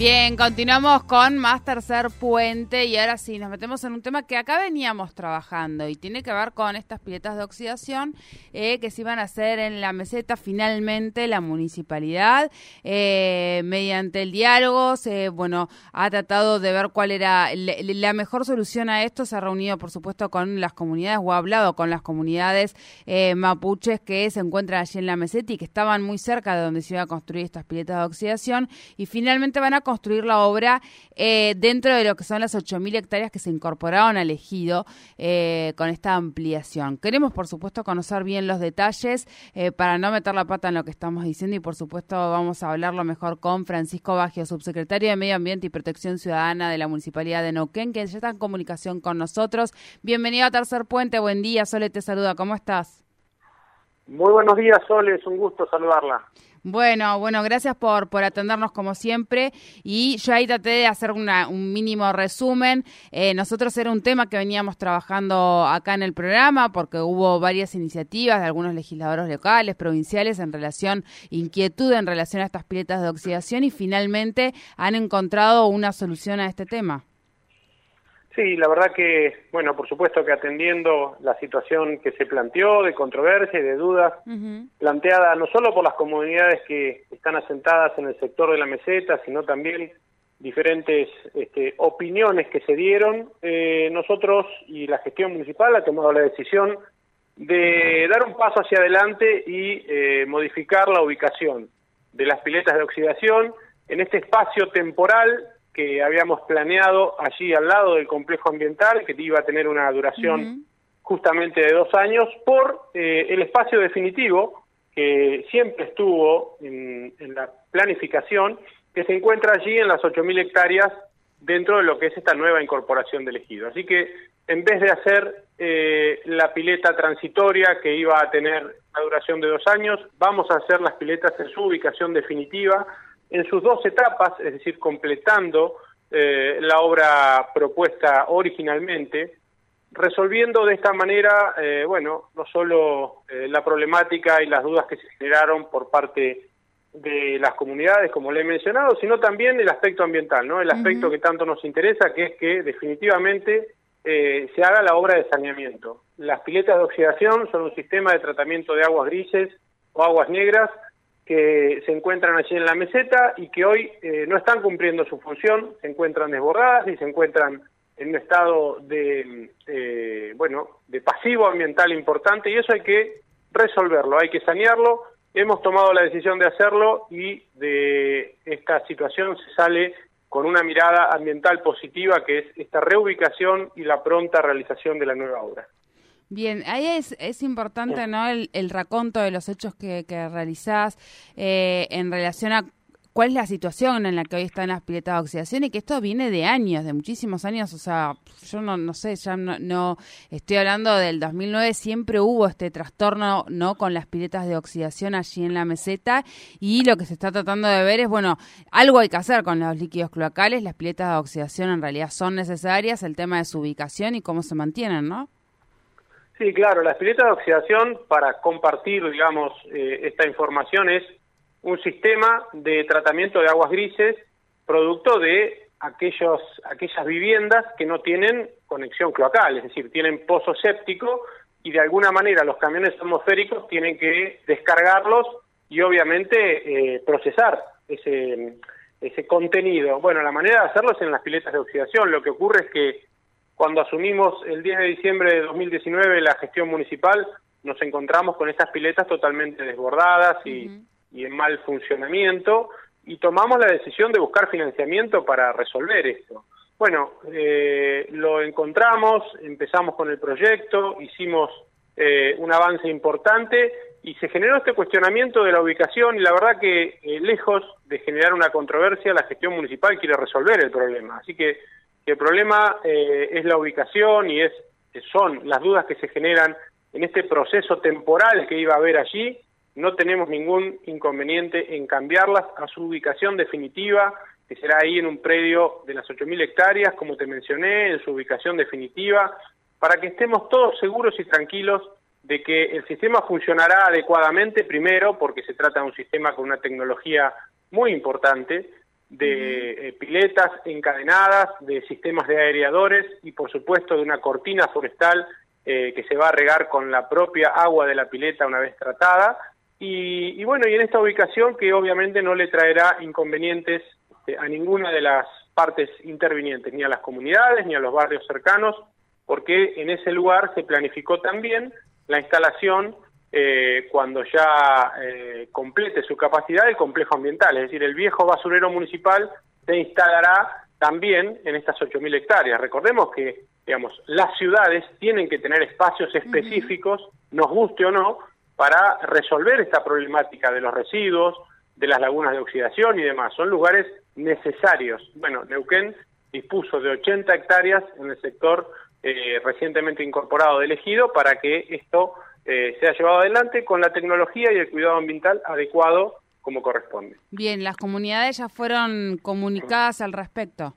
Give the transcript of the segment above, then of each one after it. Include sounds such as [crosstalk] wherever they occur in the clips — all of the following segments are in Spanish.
Bien, continuamos con más tercer puente y ahora sí, nos metemos en un tema que acá veníamos trabajando y tiene que ver con estas piletas de oxidación eh, que se iban a hacer en la meseta. Finalmente la municipalidad, eh, mediante el diálogo, se, bueno, ha tratado de ver cuál era la mejor solución a esto. Se ha reunido, por supuesto, con las comunidades o ha hablado con las comunidades eh, mapuches que se encuentran allí en la meseta y que estaban muy cerca de donde se iba a construir estas piletas de oxidación y finalmente van a construir la obra eh, dentro de lo que son las 8.000 hectáreas que se incorporaron al ejido eh, con esta ampliación. Queremos, por supuesto, conocer bien los detalles eh, para no meter la pata en lo que estamos diciendo y, por supuesto, vamos a hablarlo mejor con Francisco Baggio, subsecretario de Medio Ambiente y Protección Ciudadana de la Municipalidad de Neuquén, que ya está en comunicación con nosotros. Bienvenido a Tercer Puente, buen día, Sole te saluda, ¿cómo estás? Muy buenos días, Sole, es un gusto saludarla. Bueno, bueno, gracias por, por atendernos como siempre. Y yo ahí traté de hacer una, un mínimo resumen. Eh, nosotros era un tema que veníamos trabajando acá en el programa porque hubo varias iniciativas de algunos legisladores locales, provinciales, en relación, inquietud en relación a estas piletas de oxidación y finalmente han encontrado una solución a este tema. Sí, la verdad que, bueno, por supuesto que atendiendo la situación que se planteó de controversia y de dudas, planteada no solo por las comunidades que están asentadas en el sector de la meseta, sino también diferentes este, opiniones que se dieron, eh, nosotros y la gestión municipal ha tomado la decisión de dar un paso hacia adelante y eh, modificar la ubicación de las piletas de oxidación en este espacio temporal que habíamos planeado allí al lado del complejo ambiental, que iba a tener una duración justamente de dos años, por eh, el espacio definitivo que siempre estuvo en, la planificación, que se encuentra allí en las 8.000 hectáreas dentro de lo que es esta nueva incorporación del ejido. Así que en vez de hacer eh, la pileta transitoria que iba a tener una duración de dos años, vamos a hacer las piletas en su ubicación definitiva, en sus dos etapas, es decir, completando eh, la obra propuesta originalmente, resolviendo de esta manera, eh, bueno, no solo eh, la problemática y las dudas que se generaron por parte de las comunidades, como le he mencionado, sino también el aspecto ambiental, ¿no? El aspecto que tanto nos interesa, que es que definitivamente se haga la obra de saneamiento. Las piletas de oxidación son un sistema de tratamiento de aguas grises o aguas negras que se encuentran allí en la meseta y que hoy eh, no están cumpliendo su función, se encuentran desbordadas y se encuentran en un estado de, eh, bueno, de pasivo ambiental importante y eso hay que resolverlo, hay que sanearlo. Hemos tomado la decisión de hacerlo y de esta situación se sale con una mirada ambiental positiva que es esta reubicación y la pronta realización de la nueva obra. Bien, ahí es, es importante ¿no? El, el, raconto de los hechos que, que realizás eh, en relación a cuál es la situación en la que hoy están las piletas de oxidación y que esto viene de años, de muchísimos años, o sea, yo no, no sé, ya no, no, estoy hablando del 2009, siempre hubo este trastorno, ¿no?, con las piletas de oxidación allí en la meseta y lo que se está tratando de ver es, bueno, algo hay que hacer con los líquidos cloacales, las piletas de oxidación en realidad son necesarias, el tema de su ubicación y cómo se mantienen, ¿no? Sí, claro, la pileta de oxidación, para compartir, digamos, eh, esta información, es un sistema de tratamiento de aguas grises producto de aquellos, aquellas viviendas que no tienen conexión cloacal, es decir, tienen pozo séptico y de alguna manera los camiones atmosféricos tienen que descargarlos y obviamente eh, procesar ese, ese contenido. Bueno, la manera de hacerlo es en las piletas de oxidación. Lo que ocurre es que cuando asumimos el 10 de diciembre de 2019 la gestión municipal, nos encontramos con estas piletas totalmente desbordadas y, en mal funcionamiento y tomamos la decisión de buscar financiamiento para resolver esto. Bueno, eh, lo encontramos, empezamos con el proyecto, hicimos eh, un avance importante y se generó este cuestionamiento de la ubicación y la verdad que eh, lejos de generar una controversia, la gestión municipal quiere resolver el problema. Así que el problema eh, es la ubicación y es son las dudas que se generan en este proceso temporal que iba a haber allí, no tenemos ningún inconveniente en cambiarlas a su ubicación definitiva, que será ahí en un predio de las 8.000 hectáreas, como te mencioné, en su ubicación definitiva, para que estemos todos seguros y tranquilos de que el sistema funcionará adecuadamente, primero, porque se trata de un sistema con una tecnología muy importante, de eh, piletas encadenadas, de sistemas de aereadores y, por supuesto, de una cortina forestal eh, que se va a regar con la propia agua de la pileta una vez tratada. Y, bueno, y en esta ubicación que obviamente no le traerá inconvenientes este, a ninguna de las partes intervinientes, ni a las comunidades, ni a los barrios cercanos, porque en ese lugar se planificó también la instalación eh, cuando ya eh, complete su capacidad el complejo ambiental, es decir, el viejo basurero municipal se instalará también en estas 8.000 hectáreas. Recordemos que, digamos, las ciudades tienen que tener espacios específicos, nos guste o no, para resolver esta problemática de los residuos, de las lagunas de oxidación y demás. Son lugares necesarios. Bueno, Neuquén dispuso de 80 hectáreas en el sector eh, recientemente incorporado de Ejido para que esto eh, sea llevado adelante con la tecnología y el cuidado ambiental adecuado como corresponde. Bien, ¿las comunidades ya fueron comunicadas al respecto?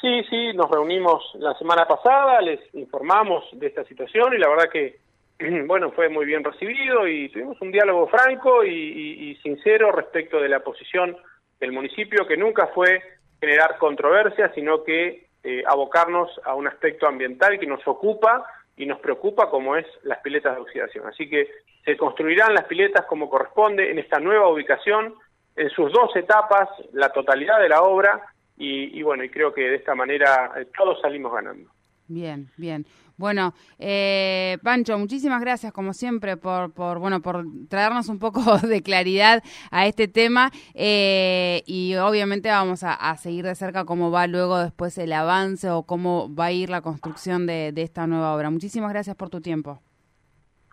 Sí, sí, nos reunimos la semana pasada, les informamos de esta situación y la verdad que [clears throat] bueno, fue muy bien recibido y tuvimos un diálogo franco y, sincero respecto de la posición del municipio, que nunca fue generar controversia, sino que eh, abocarnos a un aspecto ambiental que nos ocupa y nos preocupa, como es las piletas de oxidación. Así que se construirán las piletas como corresponde en esta nueva ubicación, en sus dos etapas, la totalidad de la obra, y, y bueno, y creo que de esta manera eh, todos salimos ganando. Bien, bien. Bueno, eh, Pancho, muchísimas gracias como siempre por, por, bueno, por traernos un poco [laughs] de claridad a este tema eh, y obviamente vamos a, seguir de cerca cómo va luego después el avance o cómo va a ir la construcción de esta nueva obra. Muchísimas gracias por tu tiempo.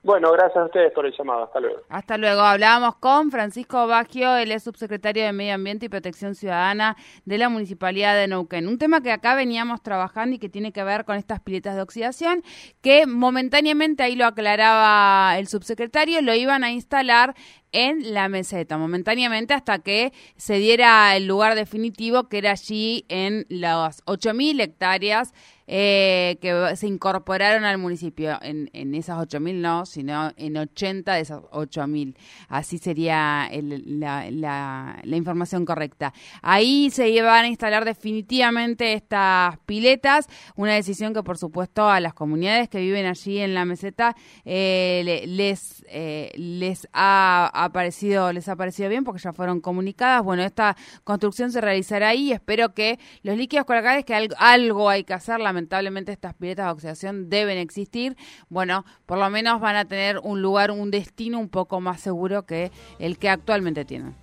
Bueno, gracias a ustedes por el llamado. Hasta luego. Hasta luego. Hablábamos con Francisco Baggio, él es subsecretario de Medio Ambiente y Protección Ciudadana de la Municipalidad de Neuquén. Un tema que acá veníamos trabajando y que tiene que ver con estas piletas de oxidación, que momentáneamente, ahí lo aclaraba el subsecretario, lo iban a instalar en la meseta, momentáneamente hasta que se diera el lugar definitivo que era allí en las 8.000 hectáreas eh, que se incorporaron al municipio. En, en esas 8.000 no, sino en 80 de esas 8.000. Así sería la, información correcta. Ahí se iban a instalar definitivamente estas piletas, una decisión que por supuesto a las comunidades que viven allí en la meseta eh, les, eh, les ha aparecido, les ha parecido bien porque ya fueron comunicadas. Bueno, esta construcción se realizará ahí. Espero que los líquidos colocales, que algo, hay que hacer, lamentablemente estas piletas de oxidación deben existir. Bueno, por lo menos van a tener un lugar, un destino un poco más seguro que el que actualmente tienen.